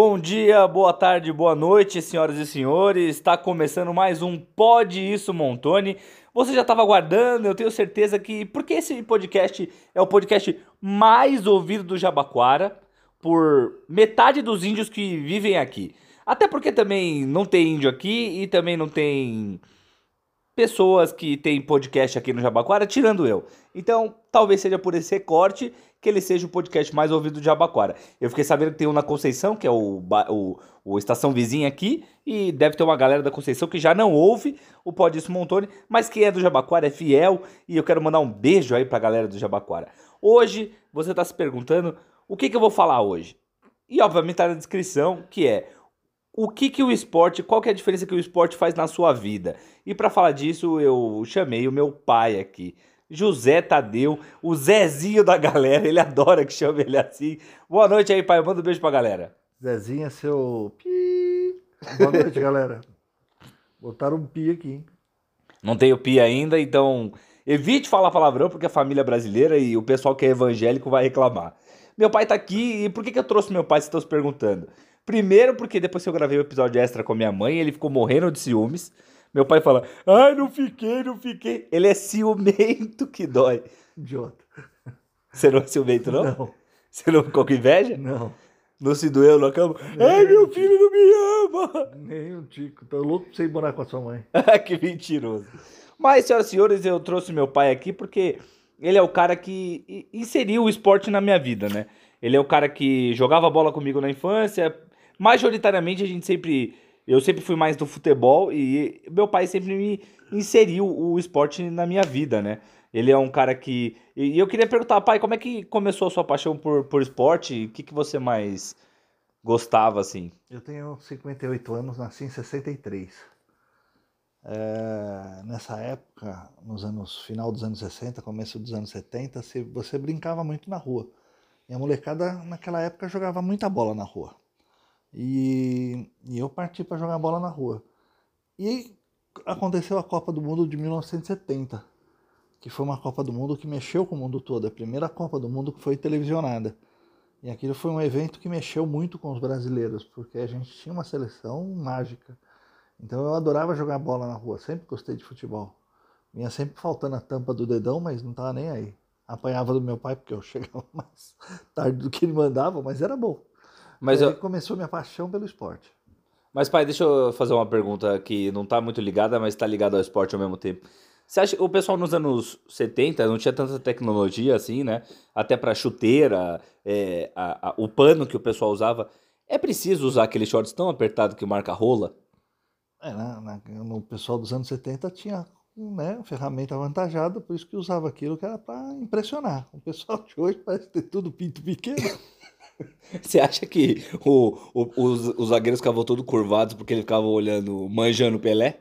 Bom dia, boa tarde, boa noite, senhoras e senhores. Está começando mais um Pode Isso Montone. Você já estava aguardando, eu tenho certeza que. Porque esse podcast é o podcast mais ouvido do Jabaquara por metade dos índios que vivem aqui. Até porque também não tem índio aqui e também não tem pessoas que têm podcast aqui no Jabaquara, tirando eu. Então, talvez seja por esse recorte que ele seja o podcast mais ouvido de Jabaquara. Eu fiquei sabendo que tem um na Conceição, que é o, o, o Estação Vizinha aqui, e deve ter uma galera da Conceição que já não ouve o Podíssimo Montone, mas quem é do Jabaquara é fiel, e eu quero mandar um beijo aí pra galera do Jabaquara. Hoje, você tá se perguntando o que, que eu vou falar hoje. E obviamente tá na descrição, que é o que, que o esporte, qual que é a diferença que o esporte faz na sua vida. E para falar disso, eu chamei o meu pai aqui, José Tadeu, o Zezinho da galera, ele adora que chame ele assim. Boa noite aí, pai, manda um beijo pra galera. Zezinho é seu pi. Boa noite, galera. Botaram um pi aqui, hein? Não tenho pi ainda, então evite falar palavrão, porque a família é brasileira e o pessoal que é evangélico vai reclamar. Meu pai tá aqui, e por que, que eu trouxe meu pai, vocês estão se perguntando? Primeiro, porque depois que eu gravei o um episódio extra com a minha mãe, ele ficou morrendo de ciúmes. Meu pai fala: Ai, não fiquei, não fiquei. Ele é ciumento que dói. Idiota. Você não é ciumento, não? Não. Você não ficou com inveja? Não. Não se doeu na cama? Ai, meu filho não me ama! Nem um tico. Tô louco pra você ir morar com a sua mãe. que mentiroso. Mas, senhoras e senhores, eu trouxe meu pai aqui porque ele é o cara que inseriu o esporte na minha vida, né? Ele é o cara que jogava bola comigo na infância, majoritariamente a gente sempre. Eu sempre fui mais do futebol e meu pai sempre me inseriu o esporte na minha vida, né? Ele é um cara que. E eu queria perguntar, pai, como é que começou a sua paixão por, por esporte? O que, que você mais gostava, assim? Eu tenho 58 anos, nasci em 63. É, nessa época, nos anos final dos anos 60, começo dos anos 70, você brincava muito na rua. E a molecada naquela época jogava muita bola na rua. E, e eu parti para jogar bola na rua. E aconteceu a Copa do Mundo de 1970, que foi uma Copa do Mundo que mexeu com o mundo todo, a primeira Copa do Mundo que foi televisionada. E aquilo foi um evento que mexeu muito com os brasileiros, porque a gente tinha uma seleção mágica. Então eu adorava jogar bola na rua, sempre gostei de futebol. Vinha sempre faltando a tampa do dedão, mas não tava nem aí. Apanhava do meu pai porque eu chegava mais tarde do que ele mandava, mas era bom. Mas eu... começou minha paixão pelo esporte. Mas, pai, deixa eu fazer uma pergunta que não está muito ligada, mas está ligada ao esporte ao mesmo tempo. Você acha que o pessoal nos anos 70 não tinha tanta tecnologia assim, né? Até para chuteira, é, a, a, o pano que o pessoal usava. É preciso usar aqueles shorts tão apertado que marca rola? É, na, na, no pessoal dos anos 70 tinha né, ferramenta avantajada, por isso que usava aquilo que era para impressionar. O pessoal de hoje parece ter tudo pinto pequeno. Você acha que o, o, os, os zagueiros ficavam todos curvados porque ele ficava olhando, manjando o Pelé?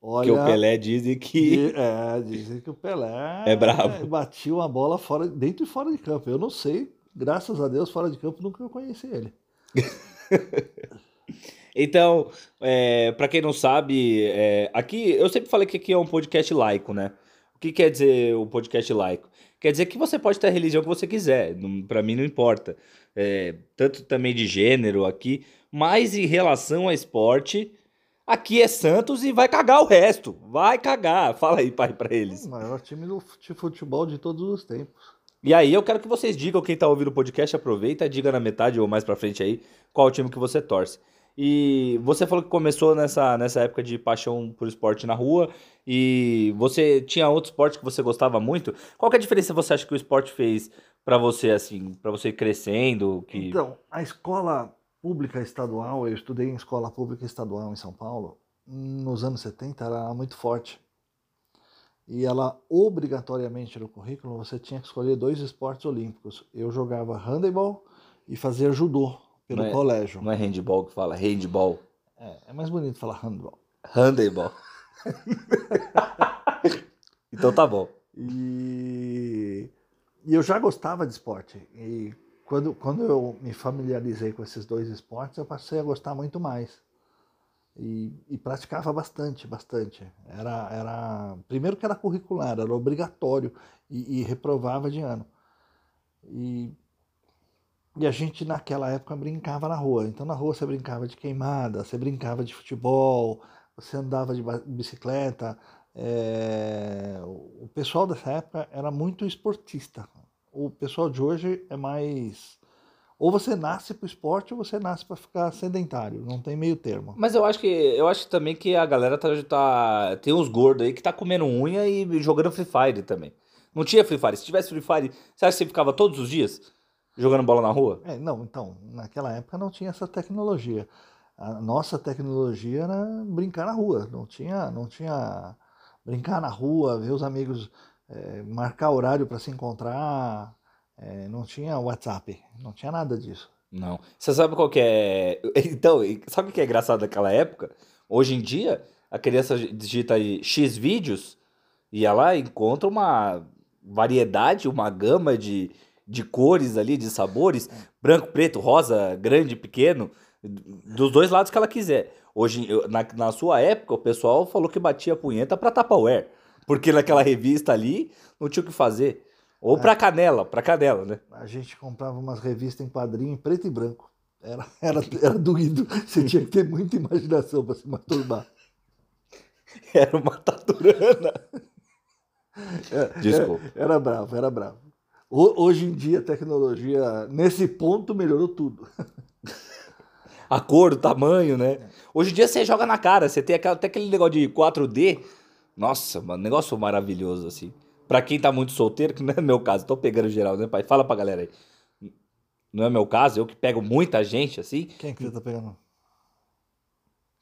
Olha, que o Pelé dizem que. É, dizem que o Pelé é bravo. Batia uma bola fora, dentro e fora de campo. Eu não sei, graças a Deus, fora de campo nunca conheci ele. então, é, para quem não sabe, é, aqui eu sempre falei que aqui é um podcast laico, né? O que quer dizer o podcast laico? Quer dizer que você pode ter a religião que você quiser, para mim não importa. É, tanto também de gênero aqui, mas em relação a esporte, aqui é Santos e vai cagar o resto. Vai cagar. Fala aí, pai, para eles. O maior time de futebol de todos os tempos. E aí eu quero que vocês digam, quem tá ouvindo o podcast, aproveita, diga na metade ou mais pra frente aí, qual time que você torce. E você falou que começou nessa, nessa época de paixão por esporte na rua. E você tinha outro esporte que você gostava muito. Qual que é a diferença você acha que o esporte fez para você, assim, para você crescendo? Que... Então, a escola pública estadual, eu estudei em escola pública estadual em São Paulo, nos anos 70 era muito forte. E ela, obrigatoriamente no currículo, você tinha que escolher dois esportes olímpicos. Eu jogava handebol e fazia judô pelo não é, colégio. Não é handball que fala, handball. É, é mais bonito falar handball. Handebol. então tá bom. E, e, eu já gostava de esporte. E quando, quando eu me familiarizei com esses dois esportes, eu passei a gostar muito mais. E, e praticava bastante, bastante. Era, era primeiro que era curricular, era obrigatório e, e reprovava de ano. E E a gente naquela época brincava na rua. Então na rua você brincava de queimada, você brincava de futebol, você andava de bicicleta. É, O pessoal dessa época era muito esportista. O pessoal de hoje é mais. Ou você nasce para o esporte ou você nasce para ficar sedentário. Não tem meio termo. Mas eu acho que eu acho também que a galera tá, tá- tem uns gordos aí que tá comendo unha e jogando Free Fire também. Não tinha Free Fire. Se tivesse Free Fire, você acha que você ficava todos os dias jogando bola na rua? É, não, então, naquela época não tinha essa tecnologia. A nossa tecnologia era brincar na rua, não tinha, não tinha brincar na rua, ver os amigos, eh, marcar horário para se encontrar, eh, não tinha WhatsApp, não tinha nada disso. Não. Você sabe qual que é. Então, sabe o que é engraçado daquela época? Hoje em dia, a criança digita aí X vídeos e ela encontra uma variedade, uma gama de, de cores ali, de sabores, branco, preto, rosa, grande, pequeno, dos dois lados que ela quiser. Hoje, na, na sua época, o pessoal falou que batia a punheta pra Tupperware, porque naquela revista ali não tinha o que fazer. Ou pra canela, pra canela, né? A gente comprava umas revistas em quadrinho em preto e branco. Era, era, era doído, você tinha que ter muita imaginação para se masturbar. Era uma taturana. É, Desculpa. é, Era bravo, era bravo. Ho- Hoje em dia a tecnologia, nesse ponto, melhorou tudo. A cor, o tamanho, né? Hoje em dia você joga na cara, você tem até aquele negócio de 4D. Nossa, mano, negócio maravilhoso, assim. Pra quem tá muito solteiro, que não é meu caso, tô pegando geral, né, pai? Fala pra galera aí. Não é meu caso, eu que pego muita gente, assim. Quem que você tá pegando?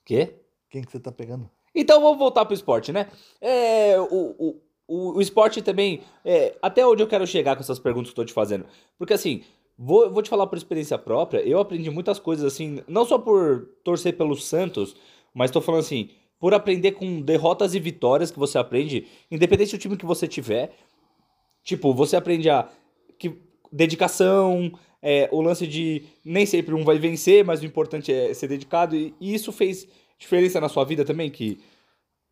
Quê? Quem que você tá pegando? Então vamos voltar pro esporte, né? É, o, o, o, o esporte também. é, até onde eu quero chegar com essas perguntas que eu tô te fazendo? Porque assim, vou, vou te falar por experiência própria, eu aprendi muitas coisas assim, não só por torcer pelos Santos, mas tô falando assim, por aprender com derrotas e vitórias que você aprende, independente do time que você tiver. Tipo, você aprende a. Que, dedicação, é, o lance de nem sempre um vai vencer, mas o importante é ser dedicado. E, e isso fez diferença na sua vida também? Que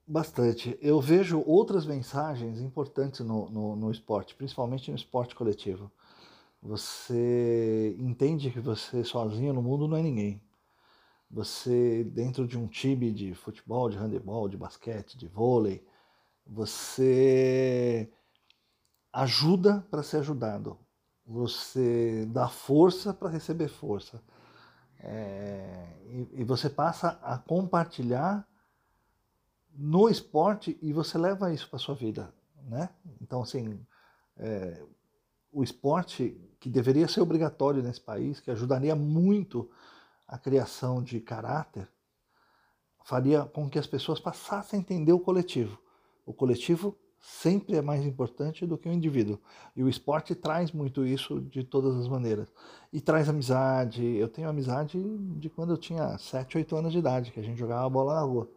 Bastante. Eu vejo outras mensagens importantes no, no, no esporte, principalmente no esporte coletivo. Você entende que você sozinho no mundo não é ninguém. Você, dentro de um time de futebol, de handebol, de basquete, de vôlei, você ajuda para ser ajudado. Você dá força para receber força. É, e, e você passa a compartilhar no esporte e você leva isso para sua vida, né? Então, assim, é, o esporte que deveria ser obrigatório nesse país, que ajudaria muito a criação de caráter, faria com que as pessoas passassem a entender o coletivo. O coletivo sempre é mais importante do que o indivíduo. E o esporte traz muito isso de todas as maneiras. E traz amizade. Eu tenho amizade de quando eu tinha 7, 8 anos de idade, que a gente jogava bola na rua.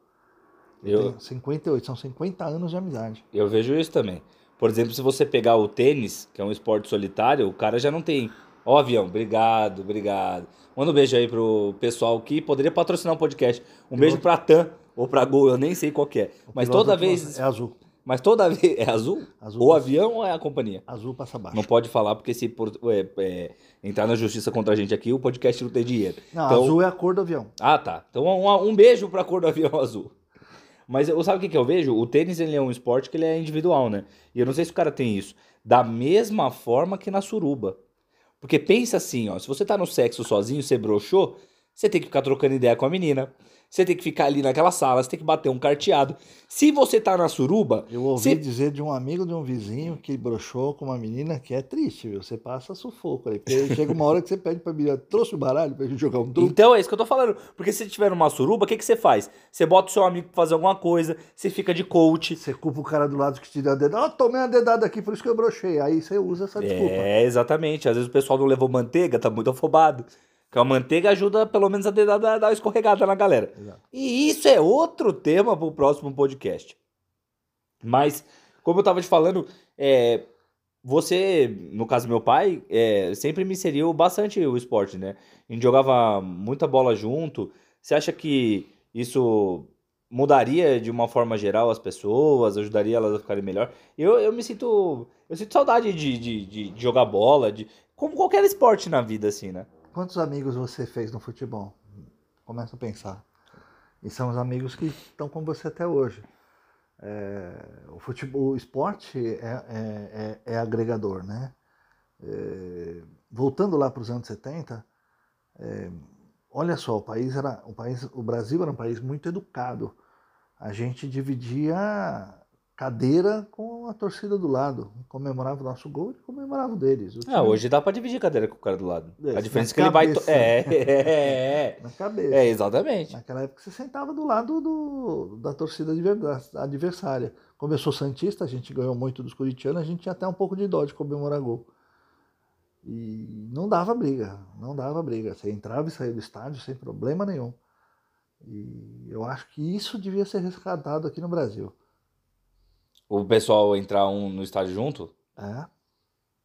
Eu, Eu- tenho 58, são 50 anos de amizade. eu vejo isso também. Por exemplo, se você pegar o tênis, que é um esporte solitário, o cara já não tem. Ó, avião, obrigado, obrigado. Manda um beijo aí pro pessoal que poderia patrocinar um podcast. Um beijo pra TAM ou pra Gol, eu nem sei qual que é. O Mas toda vez. É azul. Mas toda vez. É azul? Azul ou passa- avião ou é a companhia? Azul passa baixo. Não pode falar, porque se por- é, é, entrar na justiça contra a gente aqui, o podcast não tem dinheiro. Não, Então- azul é a cor do avião. Ah, tá. Então um, um beijo pra cor do avião azul. Mas eu, sabe o que, que eu vejo? O tênis ele é um esporte que ele é individual, né? E eu não sei se o cara tem isso. Da mesma forma que na suruba. Porque pensa assim, ó. Se você tá no sexo sozinho, você broxou, você tem que ficar trocando ideia com a menina. Você tem que ficar ali naquela sala, você tem que bater um carteado. Se você tá na suruba, Eu ouvi Você- dizer de um amigo de um vizinho que broxou com uma menina que é triste, viu? Você passa sufoco ali. Chega uma hora que você pede pra menina, trouxe o baralho pra gente jogar um truque. Então é isso que eu tô falando. Porque se tiver numa suruba, o que, que você faz? Você bota o seu amigo pra fazer alguma coisa, você fica de coach. Você culpa o cara do lado que te deu a dedada. Ó, tomei uma dedada aqui, por isso que eu brochei. Aí você usa essa desculpa. É, exatamente. Às vezes o pessoal não levou manteiga, tá muito afobado. Porque a manteiga ajuda, pelo menos, a dar, dar, uma escorregada na galera. Exato. E isso é outro tema pro próximo podcast. Mas, como eu tava te falando, é, você, no caso meu pai, é, sempre me inseriu bastante o esporte, né? A gente jogava muita bola junto. Você acha que isso mudaria de uma forma geral as pessoas, ajudaria elas a ficarem melhor. Eu, eu me sinto. Eu sinto saudade de, de, de, de jogar bola, de. Como qualquer esporte na vida, assim, né? Quantos amigos você fez no futebol? Começa a pensar. E são os amigos que estão com você até hoje. É, o futebol, o esporte é, é, é, é agregador, né? É, voltando lá para os anos 70, é, olha só, o país era, o país, o Brasil era um país muito educado. A gente dividia cadeira com a torcida do lado. Comemorava o nosso gol e comemorava o deles. O ah, hoje dá para dividir cadeira com o cara do lado. a diferença é que ele vai. To... É, é, é, Na cabeça. É, exatamente. Naquela época você sentava do lado do, da torcida adversária. Sou Santista, a gente ganhou muito dos corintianos, a gente tinha até um pouco de dó de comemorar gol. E não dava briga, não dava briga. Você entrava e saía do estádio sem problema nenhum. E eu acho que isso devia ser resgatado aqui no Brasil. O pessoal entrar um no estádio junto? É.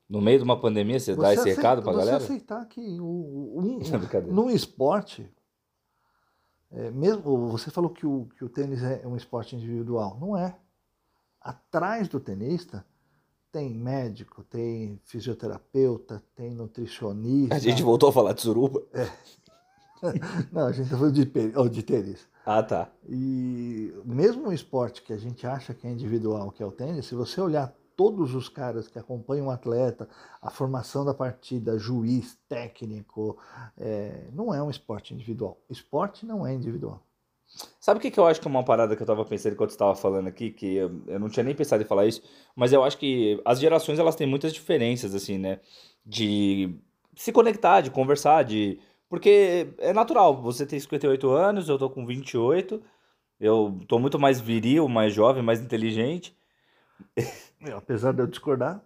No meio de uma pandemia, você, você dá esse aceita, recado pra você galera? Você aceitar que o, um, num esporte, é, mesmo você falou que o, que o tênis é um esporte individual. Não é. Atrás do tenista tem médico, tem fisioterapeuta, tem nutricionista. A gente voltou a falar de suruba? É. Não, a gente tá falando de, de tênis. Ah, tá. E mesmo o esporte que a gente acha que é individual, que é o tênis, se você olhar todos os caras que acompanham o atleta, a formação da partida, juiz, técnico, é, não é um esporte individual. Esporte não é individual. Sabe o que, que eu acho que é uma parada que eu tava pensando enquanto estava falando aqui, que eu, eu, não tinha nem pensado em falar isso, mas eu acho que as gerações elas têm muitas diferenças, assim, né? De se conectar, de conversar, de. Porque é natural, você tem 58 anos, eu tô com 28, eu tô muito mais viril, mais jovem, mais inteligente. Apesar de eu discordar.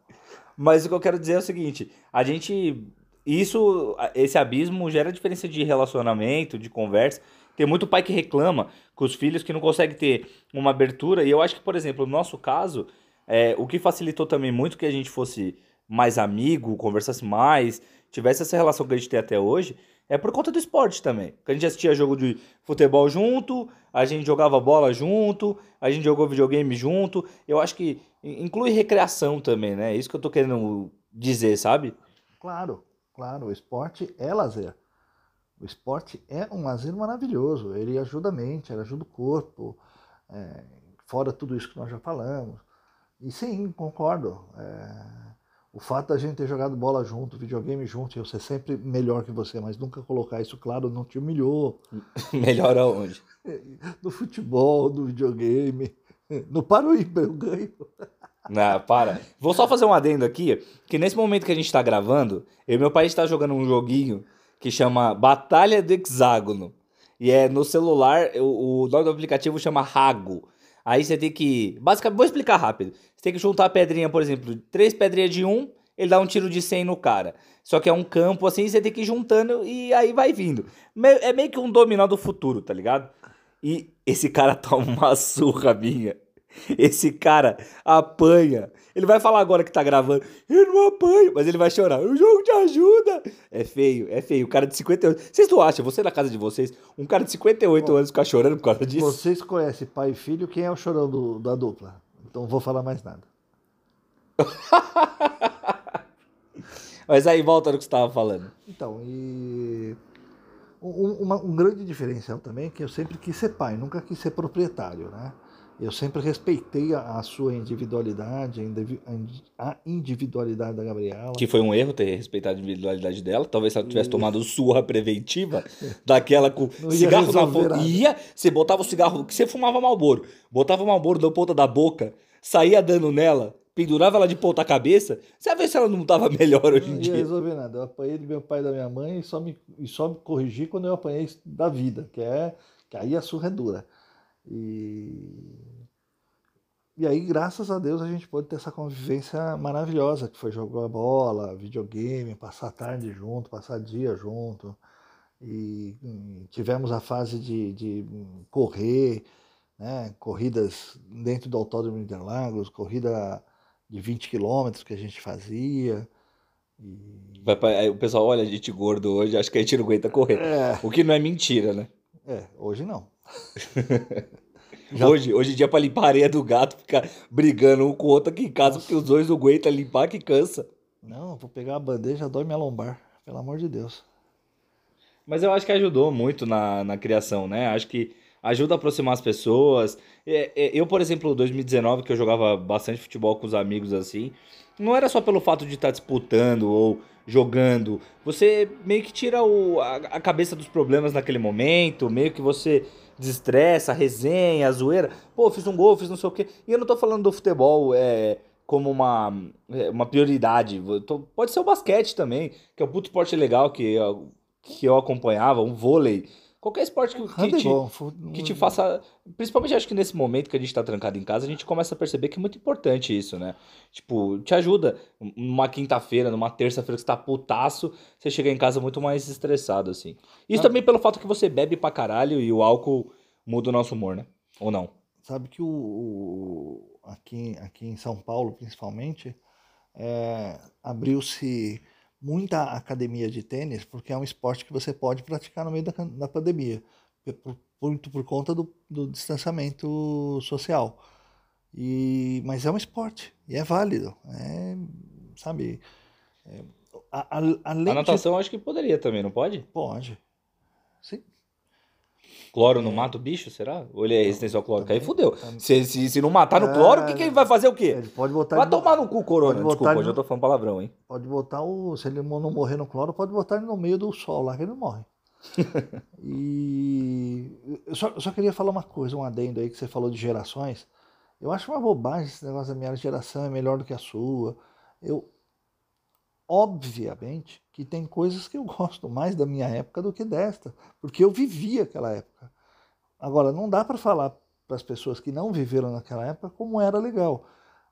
Mas o que eu quero dizer é o seguinte, a gente. Isso, esse abismo gera diferença de relacionamento, de conversa. Tem muito pai que reclama com os filhos que não consegue ter uma abertura. E eu acho que, por exemplo, no nosso caso, é, o que facilitou também muito que a gente fosse mais amigo, conversasse mais, tivesse essa relação que a gente tem até hoje, é por conta do esporte também. Porque a gente assistia jogo de futebol junto, a gente jogava bola junto, a gente jogou videogame junto. Eu acho que inclui recreação também, né? É isso que eu tô querendo dizer, sabe? Claro, claro. O esporte é lazer. O esporte é um lazer maravilhoso, ele ajuda a mente, ele ajuda o corpo, é, fora tudo isso que nós já falamos. E sim, concordo. É, o fato da gente ter jogado bola junto, videogame junto, eu ser sempre melhor que você, mas nunca colocar isso claro não te humilhou. melhor aonde? No futebol, no videogame. No Paroíba eu ganho. Não, para. Vou só fazer um adendo aqui, que nesse momento que a gente está gravando, eu e meu pai está jogando um joguinho que chama Batalha do Hexágono. E é no celular, o, o nome do aplicativo chama Rago. Aí você tem que. Basicamente, vou explicar rápido. Você tem que juntar a pedrinha, por exemplo, três pedrinhas de um, ele dá um tiro de 100 no cara. Só que é um campo assim, você tem que ir juntando e aí vai vindo. É meio que um dominó do futuro, tá ligado? E esse cara toma uma surra minha. Esse cara apanha. Ele vai falar agora que tá gravando. Eu não apanho, mas ele vai chorar. O jogo te ajuda. É feio, é feio. O cara de 58. Vocês não acham, você na casa de vocês, um cara de 58 Bom, anos ficar chorando por causa disso? Vocês conhecem pai e filho, quem é o chorão do, da dupla? Então não vou falar mais nada. mas aí volta no que você estava falando. Então, e. Um, uma, um grande diferencial também é que eu sempre quis ser pai, nunca quis ser proprietário, né? Eu sempre respeitei a, a sua individualidade, a individualidade da Gabriela. Que foi um erro ter respeitado a individualidade dela. Talvez se ela tivesse tomado surra preventiva, daquela com cigarro na boca. Ia, você botava o cigarro, que você fumava malboro, botava o malboro na ponta da boca, saía dando nela, pendurava ela de ponta cabeça, você ia ver se ela não estava melhor hoje em dia. Não ia resolver nada. Eu apanhei do meu pai e da minha mãe e só me, e só me corrigi quando eu apanhei da vida, que é que aí a surra é dura. E, e aí, graças a Deus, a gente pôde ter essa convivência maravilhosa, que foi jogar bola, videogame, passar tarde junto, passar dia junto. E, e tivemos a fase de, de correr, né, corridas dentro do Autódromo de Interlagos, corrida de 20 quilômetros que a gente fazia. E... O pessoal olha a gente gordo hoje, acho que a gente não aguenta correr. É. O que não é mentira, né? É, hoje não. Já- Hoje, hoje em dia, pra limpar a areia do gato, ficar brigando um com o outro aqui em casa, porque os dois não aguentam limpar, que cansa. Não, vou pegar a bandeja, dói minha lombar. Pelo amor de Deus. Mas eu acho que ajudou muito na, na criação, né? Acho que ajuda a aproximar as pessoas. É, é, eu, por exemplo, 2019, que eu jogava bastante futebol com os amigos assim, não era só pelo fato de estar disputando ou jogando. Você meio que tira o, a, a cabeça dos problemas naquele momento, meio que você desestressa, resenha, zoeira. Pô, fiz um gol, fiz não sei o quê. E eu não tô falando do futebol é, como uma, é, uma prioridade. Tô- pode ser o basquete também, que é um puto esporte legal que que eu acompanhava, um vôlei. Qualquer esporte que, que te, que te faça. Principalmente acho que nesse momento que a gente tá trancado em casa, a gente começa a perceber que é muito importante isso, né? Tipo, te ajuda. Numa quinta-feira, numa terça-feira que você tá putaço, você chega em casa muito mais estressado, assim. Isso Ah. também pelo fato que você bebe pra caralho e o álcool muda o nosso humor, né? Ou não? Sabe que o, o- aqui, aqui em São Paulo, principalmente, é, abriu-se muita academia de tênis, porque é um esporte que você pode praticar no meio da, da pandemia, por, muito por conta do, do distanciamento social. E, mas é um esporte, e é válido. É, sabe, é, a- a- A de... natação eu acho que poderia também, não pode? Pode. Sim. Cloro não mata o bicho, será? Ou ele é resistência ao cloro? Aí fudeu. também- Se, se, se não matar no cloro, o que, que ele vai fazer o quê? Ele pode botar Vai ele tomar no cu, corona. pode Desculpa, hoje eu tô falando palavrão, hein? Pode botar o. Se ele não morrer no cloro, pode botar ele no meio do sol lá que ele não morre. e eu só, eu só queria falar uma coisa, um adendo aí que você falou de gerações. Eu acho uma bobagem esse negócio da minha geração é melhor do que a sua. Eu, obviamente, que tem coisas que eu gosto mais da minha época do que desta, porque eu vivi aquela época. Agora, não dá para falar para as pessoas que não viveram naquela época como era legal.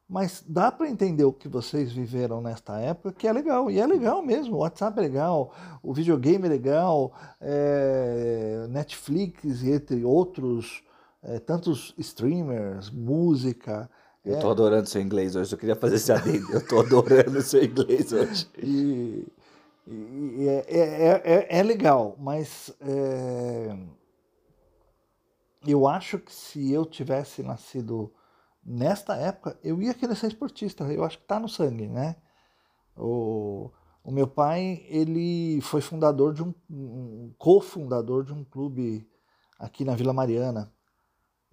Mas dá para entender o que vocês viveram nesta época, que é legal. E é legal mesmo. O WhatsApp é legal, o videogame é legal, é, Netflix entre outros, é, tantos streamers, música. Eu é, tô adorando seu inglês hoje. Eu queria fazer esse adendo. Eu tô adorando seu inglês hoje. E, e é, é, é, é legal, mas é, eu acho que se eu tivesse nascido nesta época, eu ia querer ser esportista. Eu acho que está no sangue, né? O, o meu pai, ele foi fundador de um, um cofundador de um clube aqui na Vila Mariana.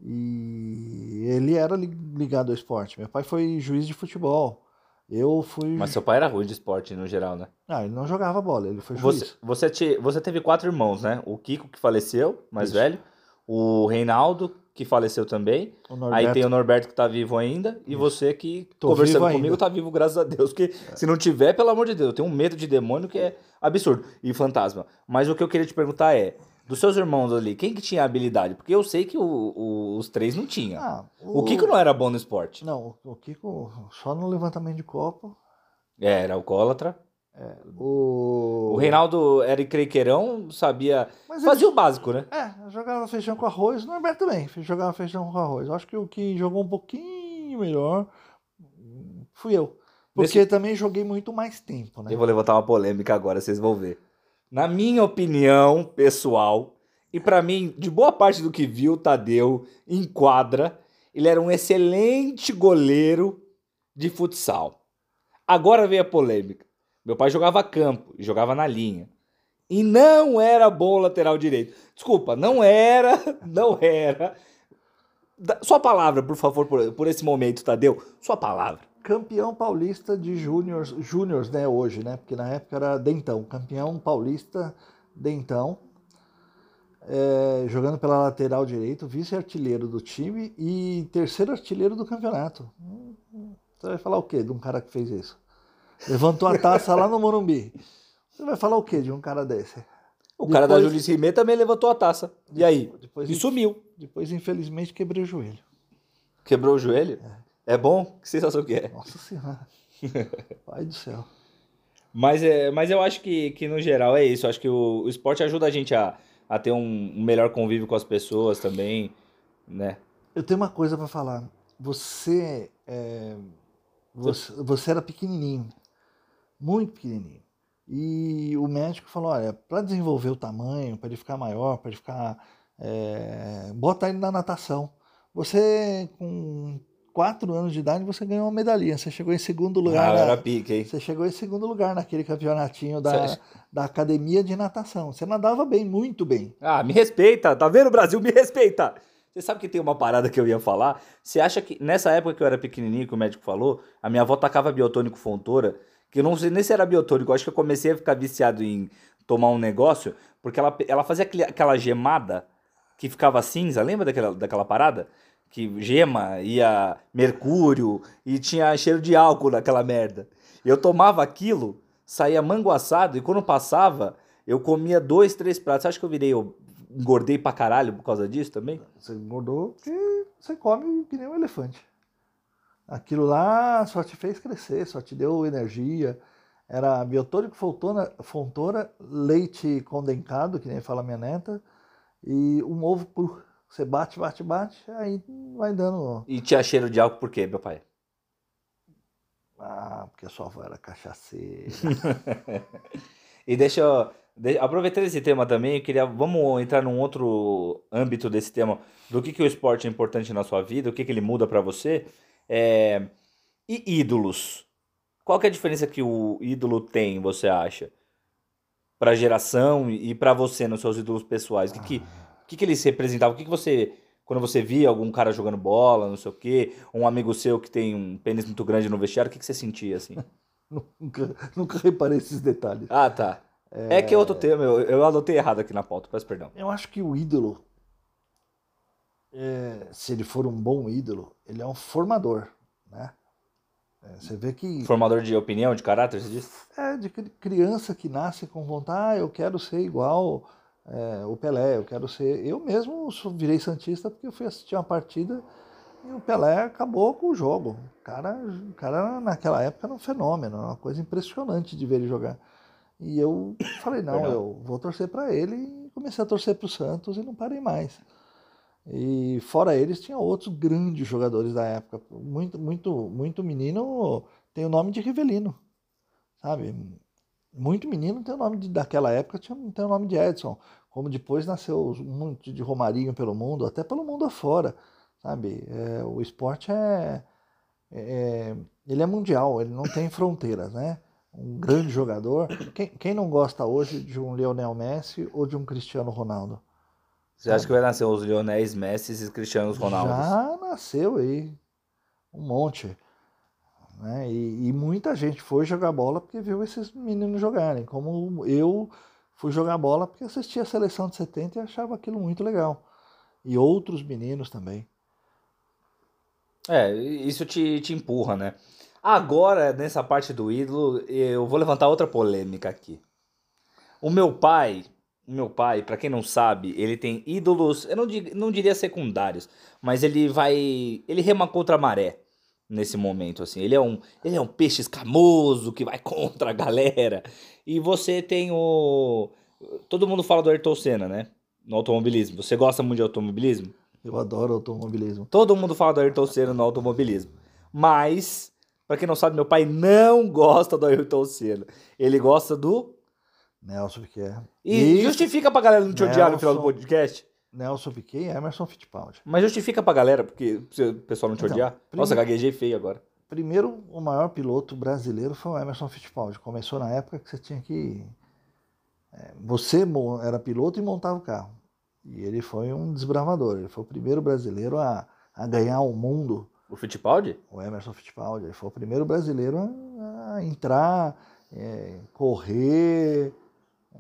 E ele era li- ligado ao esporte. Meu pai foi juiz de futebol. Eu fui. Mas seu pai era ruim de esporte no geral, né? Ah, ele não jogava bola, ele foi juiz. Você, você, te- você teve quatro irmãos, né? O Kiko, que faleceu, mais Isso. velho. O Reinaldo, que faleceu também. Aí tem o Norberto que tá vivo ainda. E Isso. você que, Tô conversando comigo, ainda. tá vivo, graças a Deus. Porque se não tiver, pelo amor de Deus, eu tenho um medo de demônio que é absurdo. E fantasma. Mas o que eu queria te perguntar é: dos seus irmãos ali, quem que tinha habilidade? Porque eu sei que o- o- os três não tinham. Ah, o Kiko não era bom no esporte. Não, o Kiko só no levantamento de copo. É, era alcoólatra. O, O Reinaldo era encrenqueirão, sabia. Mas Fazia o básico, né? É, jogava feijão com arroz. O Norberto também jogava feijão com arroz. Eu acho que o que jogou um pouquinho melhor fui eu. Porque também joguei muito mais tempo, né? Eu vou levantar uma polêmica agora, vocês vão ver. Na minha opinião pessoal, e pra mim, de boa parte do que viu Tadeu em quadra, ele era um excelente goleiro de futsal. Agora vem a polêmica. Meu pai jogava campo jogava na linha. E não era bom lateral direito. Desculpa, não era, não era. Sua palavra, por favor, por, por esse momento, Tadeu. Sua palavra. Campeão paulista de júniors, júniors, né, hoje, né? Porque na época era Dentão. Campeão paulista Dentão. é, jogando pela lateral direito, vice-artilheiro do time e terceiro artilheiro do campeonato. Você vai falar o quê de um cara que fez isso? Levantou a taça lá no Morumbi. Você vai falar o quê de um cara desse? O cara da Depois- Julice Rimet também levantou a taça. E aí? Depois, E sumiu. depois infelizmente, quebrei o joelho. Quebrou o joelho? É bom? Que sensação que é? Nossa Senhora. Pai do céu. Mas, é, mas eu acho que, que no geral é isso. Eu acho que o, o esporte ajuda a gente a, a ter um, um melhor convívio com as pessoas também, né? Eu tenho uma coisa para falar. Você, é, você, você era pequenininho, muito pequenininho. E o médico falou: olha, para desenvolver o tamanho, para ele ficar maior, para ele ficar. é, bota ele na natação. Você, com quatro anos de idade, você ganhou uma medalhinha. Você chegou em segundo lugar. Ah, na- era pique, hein? Você chegou em segundo lugar naquele campeonatinho da, da academia de natação. Você nadava bem, muito bem. Ah, me respeita, tá vendo, Brasil? Me respeita! Você sabe que tem uma parada que eu ia falar? Você acha que nessa época que eu era pequenininho, que o médico falou, a minha avó tacava biotônico fontora, que eu não sei nem se era biotônico, acho que eu comecei a ficar viciado em tomar um negócio, porque ela, ela fazia aquele- aquela gemada que ficava cinza, lembra daquela, daquela parada? Que gema, ia mercúrio e tinha cheiro de álcool naquela merda. Eu tomava aquilo, saía manguaçado e quando passava, eu comia dois, três pratos. Você acha que eu virei, eu engordei pra caralho por causa disso também? Você engordou porque você come que nem um elefante. Aquilo lá só te fez crescer, só te deu energia. Era biotônico fontora, fontora, leite condensado, que nem fala minha neta, e um ovo cru. Você bate, bate, bate, aí vai dando. E tinha cheiro de álcool por quê, meu pai? Ah, porque a sua avó era cachaceira. E deixa eu. aproveitando esse tema também, eu queria. Vamos entrar num outro âmbito desse tema. Do que, que o esporte é importante na sua vida, o que, que ele muda pra você. É, e ídolos? Qual que é a diferença que o ídolo tem, você acha? Pra geração e pra você, nos seus ídolos pessoais? O que, que, o que, que eles representavam? O que, que você. Quando você via algum cara jogando bola, não sei o quê, um amigo seu que tem um pênis muito grande no vestiário, o que, que você sentia assim? nunca, nunca reparei esses detalhes. Ah, tá. É, que é outro tema, eu, eu anotei errado aqui na pauta, peço perdão. Eu acho que o ídolo, é, se ele for um bom ídolo, ele é um formador, né? É, você vê que Formador de opinião, de caráter, você disse? é de cri- criança que nasce com vontade, ah, eu quero ser igual é, o Pelé, eu quero ser. Eu mesmo virei santista porque eu fui assistir uma partida e o Pelé acabou com o jogo. O cara, o cara naquela época era um fenômeno, era uma coisa impressionante de ver ele jogar. E eu falei, não, Legal. eu vou torcer para ele e comecei a torcer para o Santos e não parei mais. E fora eles, tinha outros grandes jogadores da época. Muito, muito, muito menino tem o nome de Rivelino, sabe? Muito menino tem o nome de, daquela época, tinha, tem o nome de Edson. Como depois nasceu um monte de Romarinho pelo mundo, até pelo mundo afora, sabe? É, o esporte é, é- ele é mundial, ele não tem fronteiras, né? Um grande jogador. Quem, quem não gosta hoje de um Lionel Messi ou de um Cristiano Ronaldo? Você acha que vai nascer os Lionel Messi e os Cristianos Ronaldo? Já nasceu aí um monte. Né? E, e muita gente foi jogar bola porque viu esses meninos jogarem. Como eu fui jogar bola porque assistia a seleção de 70 e achava aquilo muito legal. E outros meninos também. É, isso te, te empurra, né? Agora, nessa parte do ídolo, eu vou levantar outra polêmica aqui. O meu pai, o meu pai, pra quem não sabe, ele tem ídolos, eu não, não diria secundários, mas ele vai, ele rema contra a maré nesse momento, assim. Ele é um, ele é um peixe escamoso que vai contra a galera. E você tem o, todo mundo fala do Ayrton Senna, né? No automobilismo. Você gosta muito de automobilismo? Eu adoro automobilismo. Todo mundo fala do Ayrton Senna no automobilismo. Mas, pra quem não sabe, meu pai não gosta do Ayrton Senna. Ele gosta do. Nelson Piquet. E, justifica pra galera não te odiar no final do Nelson. podcast. Nelson Piquet e Emerson Fittipaldi. Mas justifica pra galera, porque o pessoal não te Então, odiar. Nossa, gaguejei feio agora. Primeiro, o maior piloto brasileiro foi o Emerson Fittipaldi. Começou na época que você tinha que. é, você era piloto e montava o carro. E ele foi um desbravador. Ele foi o primeiro brasileiro a, a ganhar o mundo, O Fittipaldi? o Emerson Fittipaldi. Ele foi o primeiro brasileiro a, a entrar, é, correr.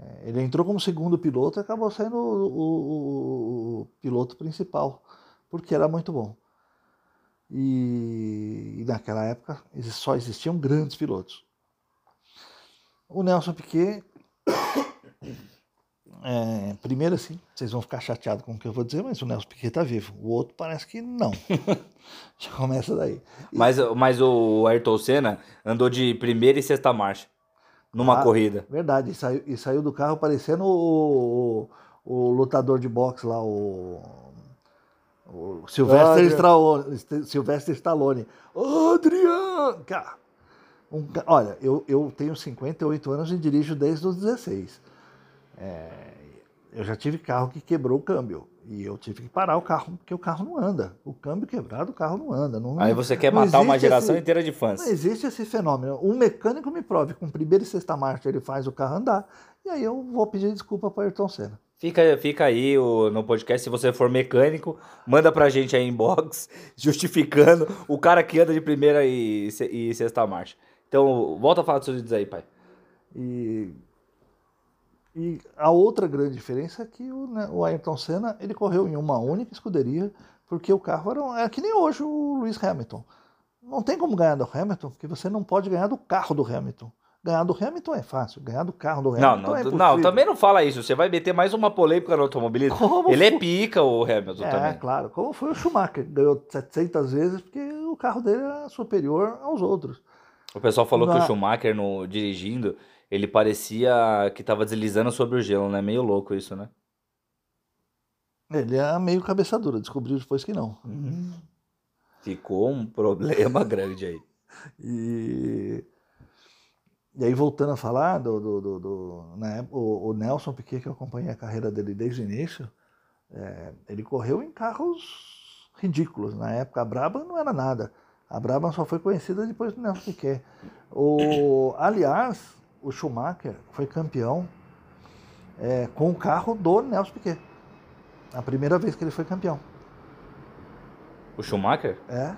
É, ele entrou como segundo piloto e acabou sendo o, o- o- piloto principal, porque era muito bom. E, e naquela época só existiam grandes pilotos. O Nelson Piquet, é, primeiro assim, vocês vão ficar chateados com o que eu vou dizer, mas o Nelson Piquet está vivo. O outro parece que não. Já começa daí. E- Mas, mas o Ayrton Senna andou de primeira e sexta marcha. Numa Ah, corrida. Verdade, e saiu, e saiu do carro parecendo o, o, o lutador de boxe lá, o, o Sylvester. Stallone, St- Sylvester Stallone. Adrian! Cara, um olha, eu, eu tenho 58 anos e dirijo desde os 16. É, eu já tive carro que quebrou o câmbio. E eu tive que parar o carro, porque o carro não anda. O câmbio quebrado, o carro não anda. Não, Aí você quer matar uma geração esse- inteira de fãs. Não existe esse fenômeno. Um mecânico me prove com primeira e sexta marcha ele faz o carro andar. E aí eu vou pedir desculpa para Ayrton Senna. Fica, fica aí o- no podcast, se você for mecânico, manda pra gente aí inbox, justificando o cara que anda de primeira e, e sexta marcha. Então, volta a falar dos seus vídeos aí, pai. E, e a outra grande diferença é que o, né, o Ayrton Senna ele correu em uma única escuderia, porque o carro era, um- é que nem hoje o Lewis Hamilton. Não tem como ganhar do Hamilton, porque você não pode ganhar do carro do Hamilton. Ganhar do Hamilton é fácil, ganhar do carro do Não, Hamilton não, é não, impossível. também não fala isso. Você vai meter mais uma polêmica no automobilismo. Como Ele é foi? pica, o Hamilton É, também. claro. Como foi o Schumacher, ganhou 700 vezes porque o carro dele era superior aos outros. O pessoal falou que o. Schumacher, no, dirigindo, ele parecia que tava deslizando sobre o gelo, né? Meio louco isso, né? Ele é meio cabeça dura, descobriu depois que não. Ficou um problema grande aí. E, e aí, voltando a falar do, do, do, do- época, o, o Nelson Piquet, que eu acompanhei a carreira dele desde o início, é, ele correu em carros ridículos. Na época, a Brabham não era nada. A Brabham só foi conhecida depois do Nelson Piquet. O, aliás, o Schumacher foi campeão é, com o carro do Nelson Piquet. A primeira vez que ele foi campeão. O Schumacher? É.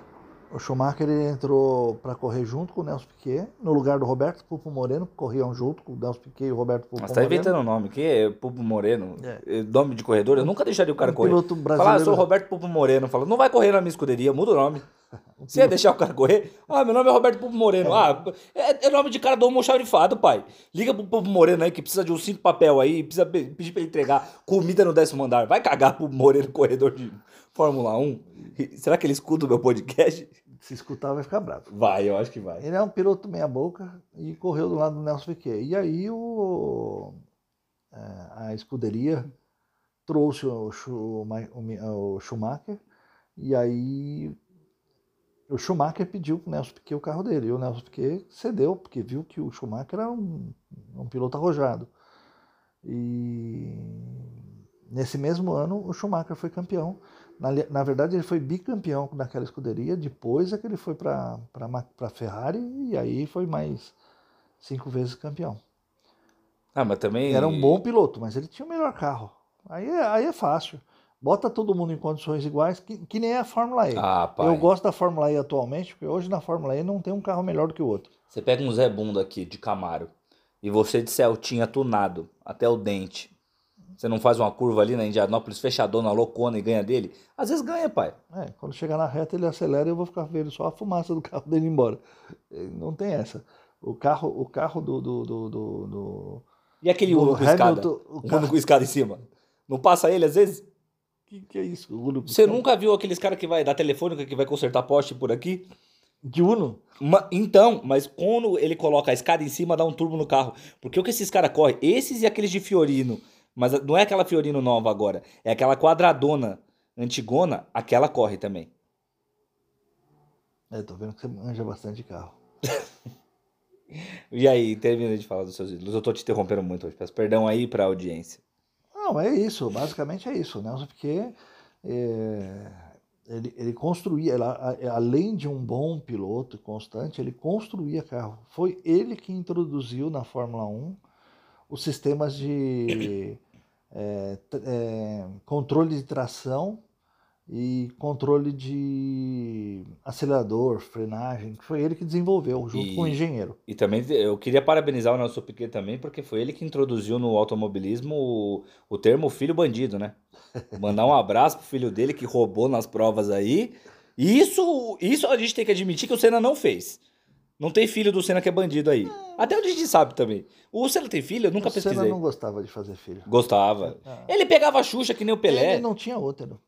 O Schumacher ele entrou para correr junto com o Nelson Piquet, no lugar do Roberto Pupo Moreno, que corriam junto com o Nelson Piquet e o Roberto Pupo Mas tá Moreno. inventando o nome. Que é Pupo Moreno? É. Eh, Nome de corredor? Eu nunca deixaria o cara Um correr. piloto Falar, ah, brasileiro. sou o Roberto Pupo Moreno. Fala, não vai correr na minha escuderia, muda o nome. Você ia deixar o cara correr? Ah, meu nome é Roberto Pupo Moreno. Ah, é, é nome de cara do almoxarifado, pai. Liga pro Pupo Moreno aí que precisa de um cinto papel aí, precisa pe- pedir pra ele entregar comida no décimo andar. Vai cagar Pupo Moreno, corredor de Fórmula 1? E Será que ele escuta o meu podcast? Se escutar, vai ficar bravo. Vai, eu acho que vai. Ele é um piloto meia-boca e correu do lado do Nelson Piquet. E aí o, é, a escuderia trouxe o Schumacher e aí o Schumacher pediu para o Nelson Piquet o carro dele. E o Nelson Piquet cedeu, porque viu que o Schumacher era um, um piloto arrojado. E nesse mesmo ano o Schumacher foi campeão. Na, na verdade, ele foi bicampeão naquela escuderia. Depois é que ele foi para a Ferrari e aí foi mais cinco vezes campeão. Ah, mas também. Era um bom piloto, mas ele tinha o melhor carro. Aí é, aí é fácil. Bota todo mundo em condições iguais, que, que nem é a Fórmula E. Ah. Eu gosto da Fórmula E atualmente, porque hoje na Fórmula E não tem um carro melhor do que o outro. Você pega um Zé Bunda aqui de Camaro e você de Celtinha tunado até o dente. Você não faz uma curva ali na Indianópolis fechadona, loucona e ganha dele? Às vezes ganha, pai. É, quando chegar na reta ele acelera e eu vou ficar vendo só a fumaça do carro dele embora. Eh, Não tem essa. O carro, o carro do, do, do, do, do- E aquele do Uno com escada? Hamilton, o Um carro, Uno com escada em cima. Não passa ele às vezes? Que, que é isso? Uno Você nunca viu aqueles caras que vai da telefônica que vai consertar poste por aqui? De Uno? Ma- então, mas quando ele coloca a escada em cima, dá um turbo no carro. Porque o que esses caras correm? Esses e aqueles de Fiorino. Mas não é aquela Fiorino nova agora. É aquela quadradona antigona, aquela corre também. É, tô vendo que você manja bastante carro. E aí, termina de falar dos seus ídolos. Eu tô te interrompendo muito hoje. Peço perdão aí pra audiência. Não, é isso, basicamente é isso. Nelson Piquet, é, ele, ele construía, além de um bom piloto constante, ele construía carro. Foi ele que introduziu na Fórmula 1 os sistemas de é, é, controle de tração e controle de acelerador, frenagem, que foi ele que desenvolveu, junto E- com o engenheiro. E também eu queria parabenizar o Nelson Piquet também, porque foi ele que introduziu no automobilismo o, o termo filho bandido, né? Mandar um abraço pro filho dele que roubou nas provas aí. E Isso, isso a gente tem que admitir que o Senna não fez. Não tem filho do Senna que é bandido aí. Até onde a gente sabe também. O Senna tem filho? Eu nunca o Senna pesquisei. não gostava de fazer filho. Gostava. Ah. Ele pegava a Xuxa que nem o Pelé. Ele não tinha útero.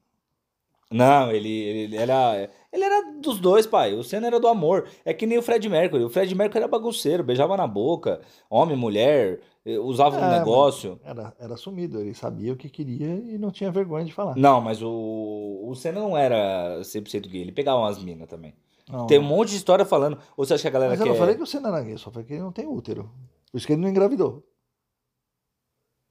Não, ele, ele era. Ele era dos dois, pai. O Senna era do amor. É que nem o Fred Mercury. O Fred Mercury era bagunceiro, beijava na boca, homem, mulher, eh, usava no É, negócio. Era, era assumido, ele sabia o que queria e não tinha vergonha de falar. Não, mas o, o Senna não era 100% gay. Ele pegava umas minas também. Não, Tem um monte de história falando. Ou você acha que a galera Mas eu quer. não falei que o Senna era gay, só falei que ele não tem útero. Por isso que ele não engravidou.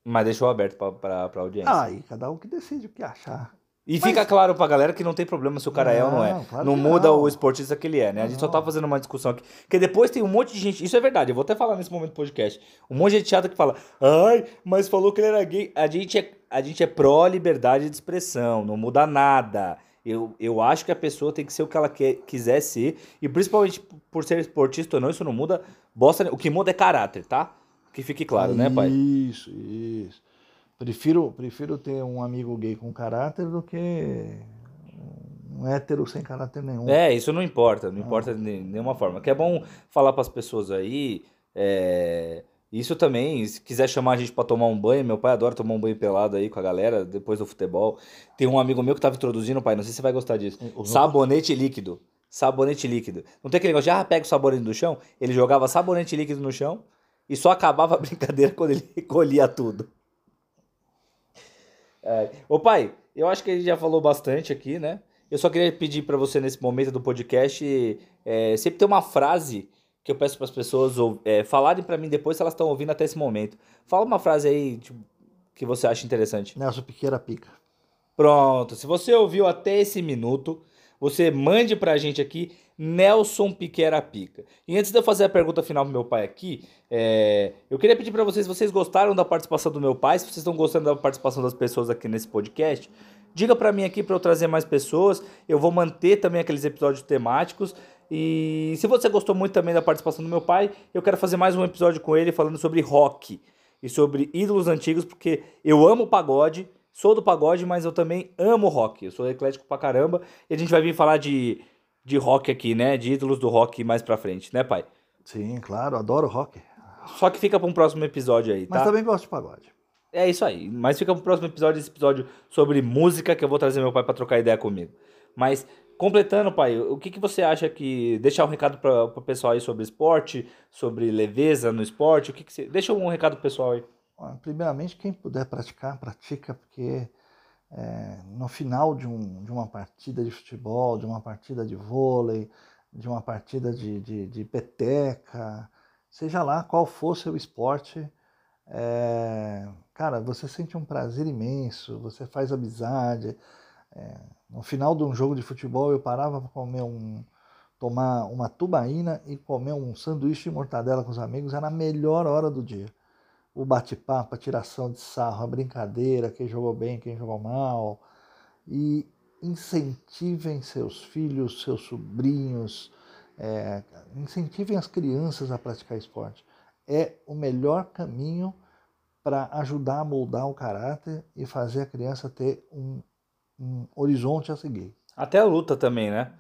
Mas deixou aberto pra, pra, pra audiência. Ah, e cada um que decide o que achar. E Mas- fica claro pra galera que não tem problema se o cara é ou não é. Não, claro não muda não. o esportista que ele é, né? A gente só Não. tá fazendo uma discussão aqui. Porque depois tem um monte de gente. Isso é verdade, eu vou até falar nesse momento do podcast. Um monte de gente chata que fala: ai, mas falou que ele era gay. A gente é, a gente é pró-liberdade de expressão, não muda nada. Eu, eu acho que a pessoa tem que ser o que ela quer, quiser ser. E principalmente por ser esportista ou não, isso não muda bosta. O que muda é caráter, tá? Que fique claro, né, pai? Isso, isso. Prefiro, prefiro ter um amigo gay com caráter do que um hétero sem caráter nenhum. É, isso não importa, não importa de nenhuma forma. Que é bom falar para as pessoas aí. é, Isso também, se quiser chamar a gente para tomar um banho, meu pai adora tomar um banho pelado aí com a galera depois do futebol. Tem um amigo meu que tava introduzindo, pai, não sei se você vai gostar disso. O- Sabonete líquido. Sabonete líquido. Não tem aquele negócio de, ah, pega o sabonete do chão? Ele jogava sabonete líquido no chão e só acabava a brincadeira quando ele recolhia tudo. É. Ô pai, eu acho que a gente já falou bastante aqui, né? Eu só queria pedir pra você nesse momento do podcast, é, sempre ter uma frase que eu peço para as pessoas é, falarem pra mim depois se elas estão ouvindo até esse momento. Fala uma frase aí tipo, que você acha interessante. Nelson Piqueira pica. Pronto, se você ouviu até esse minuto, você mande pra gente aqui Nelson Piquera Pica. E antes de eu fazer a pergunta final pro meu pai aqui, é, eu queria pedir pra vocês, vocês gostaram da participação do meu pai, se vocês estão gostando da participação das pessoas aqui nesse podcast, diga pra mim aqui pra eu trazer mais pessoas. Eu vou manter também aqueles episódios temáticos. E se você gostou muito também da participação do meu pai, eu quero fazer mais um episódio com ele falando sobre rock e sobre ídolos antigos, porque eu amo pagode, sou do pagode, mas eu também amo rock. Eu sou eclético pra caramba. E a gente vai vir falar de, de rock aqui, né? De ídolos do rock mais pra frente, né, pai? Sim, claro, adoro rock. Só que fica pra um próximo episódio aí, Mas tá? também gosto de pagode. É isso aí. Mas fica pro próximo episódio, esse episódio sobre música, que eu vou trazer meu pai pra trocar ideia comigo. Mas, completando, pai, o que, que você acha que. Deixar um recado pra, pro pessoal aí sobre esporte, sobre leveza no esporte. O que, que você. Deixa um recado pro pessoal aí. Primeiramente, quem puder praticar, pratica, porque é, no final de, um, de uma partida de futebol, de uma partida de vôlei, de uma partida de, de, de peteca, seja lá qual for seu esporte, é, cara, você sente um prazer imenso, você faz amizade. É, no final de um jogo de futebol, eu parava para comer um, tomar uma tubaína e comer um sanduíche de mortadela com os amigos, era a melhor hora do dia o bate-papo, a tiração de sarro, a brincadeira, quem jogou bem, quem jogou mal. E incentivem seus filhos, seus sobrinhos, é, incentivem as crianças a praticar esporte. É o melhor caminho para ajudar a moldar o caráter e fazer a criança ter um, um horizonte a seguir. Até a luta também, né?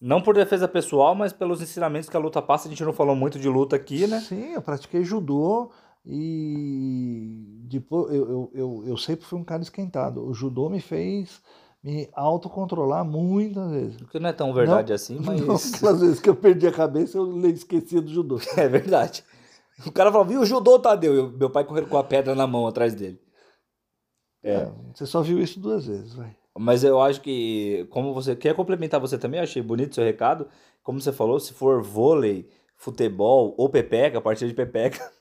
Não por defesa pessoal, mas pelos ensinamentos que a luta passa. A gente não falou muito de luta aqui, né? Sim, eu pratiquei judô e depois eu, eu, eu, eu sempre fui um cara esquentado. O judô me fez me autocontrolar muitas vezes. Porque não é tão verdade assim, mas. Não, aquelas vezes que eu perdi a cabeça, eu esquecia do judô. É verdade. O cara falou, viu o judô, Tadeu? E o meu pai correndo com a pedra na mão atrás dele. É, você só viu isso duas vezes, vai. Mas eu acho que, como você quer complementar você também, eu achei bonito seu recado. Como você falou, se for vôlei, futebol ou pepeca, partida de pepeca.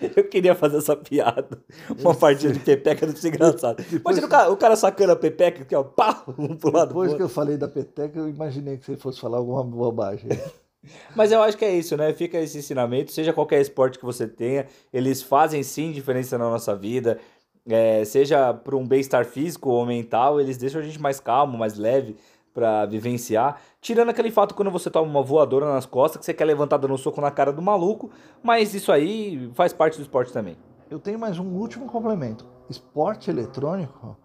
Eu queria fazer essa piada. Uma partida de pepeca deve ser engraçado. Imagina o cara, o cara sacando a pepeca aqui, ó, pá, um pro lado. Depois que eu falei da peteca, eu imaginei que você fosse falar alguma bobagem. Mas eu acho que é isso, né? Fica esse ensinamento, seja qualquer esporte que você tenha, eles fazem sim diferença na nossa vida. É, seja para um bem-estar físico ou mental, eles deixam a gente mais calmo, mais leve para vivenciar. Tirando aquele fato quando você toma uma voadora nas costas, que você quer levantar dando um soco na cara do maluco, mas isso aí faz parte do esporte também. Eu tenho mais um último complemento. Esporte eletrônico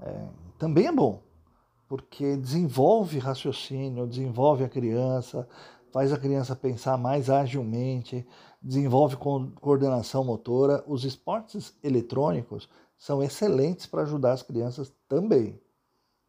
é, também é bom, porque desenvolve raciocínio, desenvolve a criança, faz a criança pensar mais agilmente, desenvolve co- coordenação motora. Os esportes eletrônicos são excelentes para ajudar as crianças também.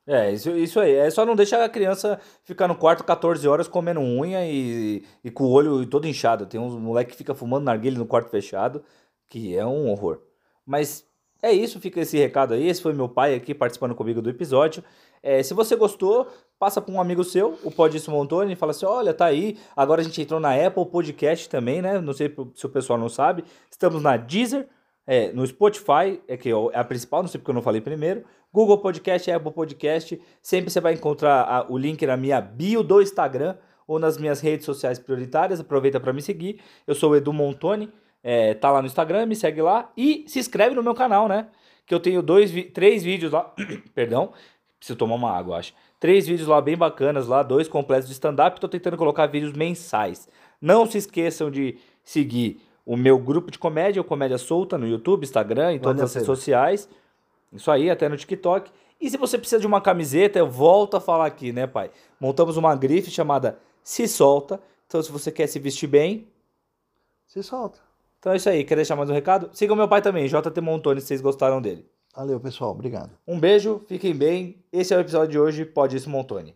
É, isso, isso aí. É só não deixar a criança ficar no quarto 14 horas comendo unha e, e com o olho todo inchado. Tem uns moleque que fica fumando narguilé no quarto fechado, que é um horror. Mas é isso, fica esse recado aí. Esse foi meu pai aqui participando comigo do episódio. É, se você gostou, passa para um amigo seu, o Pode Isso Montoni, e fala assim: olha, tá aí. Agora a gente entrou na Apple Podcast também, né? Não sei se o pessoal não sabe. Estamos na Deezer, é, no Spotify, é que é a principal, não sei porque eu não falei primeiro. Google Podcast, Apple Podcast. Sempre você vai encontrar a, o link na minha bio do Instagram ou nas minhas redes sociais prioritárias. Aproveita para me seguir. Eu sou o Edu Montoni. É, tá lá no Instagram, me segue lá e se inscreve no meu canal, né? Que eu tenho dois, três vídeos lá. Perdão, preciso tomar uma água, acho. Três vídeos lá bem bacanas, lá, dois completos de stand-up. Tô tentando colocar vídeos mensais. Não se esqueçam de seguir o meu grupo de comédia, o Comédia Solta, no YouTube, Instagram, em todas as redes sociais. Isso aí, até no TikTok. E se você precisa de uma camiseta, eu volto a falar aqui, né, pai? Montamos uma grife chamada Se Solta. Então, se você quer se vestir bem. Se solta. Então é isso aí. Quer deixar mais um recado? Sigam meu pai também, JT Montoni, se vocês gostaram dele. Valeu, pessoal. Obrigado. Um beijo, fiquem bem. Esse é o episódio de hoje. Pode isso, Montoni.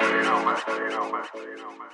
you know, man. You know, man.